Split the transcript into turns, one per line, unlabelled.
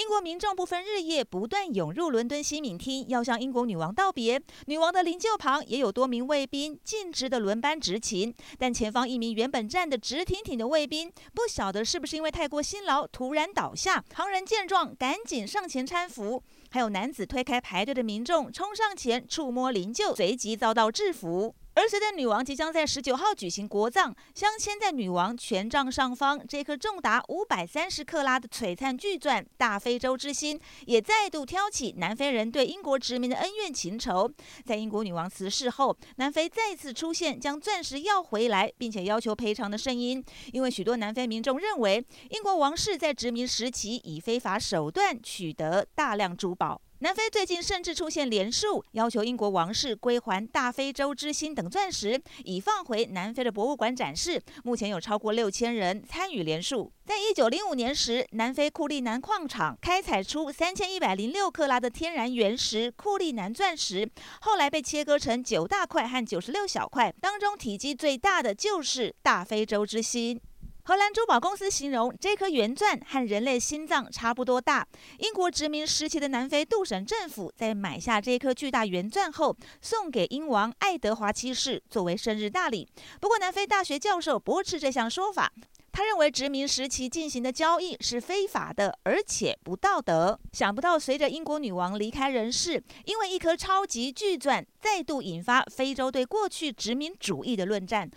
英国民众不分日夜，不断涌入伦敦西敏厅，要向英国女王道别。女王的灵柩旁也有多名卫兵径直的轮班执勤。但前方一名原本站得直挺挺的卫兵，不晓得是不是因为太过辛劳，突然倒下。旁人见状，赶紧上前搀扶。还有男子推开排队的民众，冲上前触摸灵柩，随即遭到制服。而随着女王即将在十九号举行国葬，镶嵌在女王权杖上方这颗重达五百三十克拉的璀璨巨钻“大非洲之心”，也再度挑起南非人对英国殖民的恩怨情仇。在英国女王辞世后，南非再次出现将钻石要回来，并且要求赔偿的声音，因为许多南非民众认为，英国王室在殖民时期以非法手段取得大量珠宝。南非最近甚至出现连署，要求英国王室归还大非洲之心等钻石，以放回南非的博物馆展示。目前有超过六千人参与连署。在一九零五年时，南非库利南矿场开采出三千一百零六克拉的天然原石库利南钻石，后来被切割成九大块和九十六小块，当中体积最大的就是大非洲之心。荷兰珠宝公司形容这颗圆钻和人类心脏差不多大。英国殖民时期的南非杜省政府在买下这颗巨大圆钻后，送给英王爱德华七世作为生日大礼。不过，南非大学教授驳斥这项说法。他认为殖民时期进行的交易是非法的，而且不道德。想不到，随着英国女王离开人世，因为一颗超级巨钻，再度引发非洲对过去殖民主义的论战。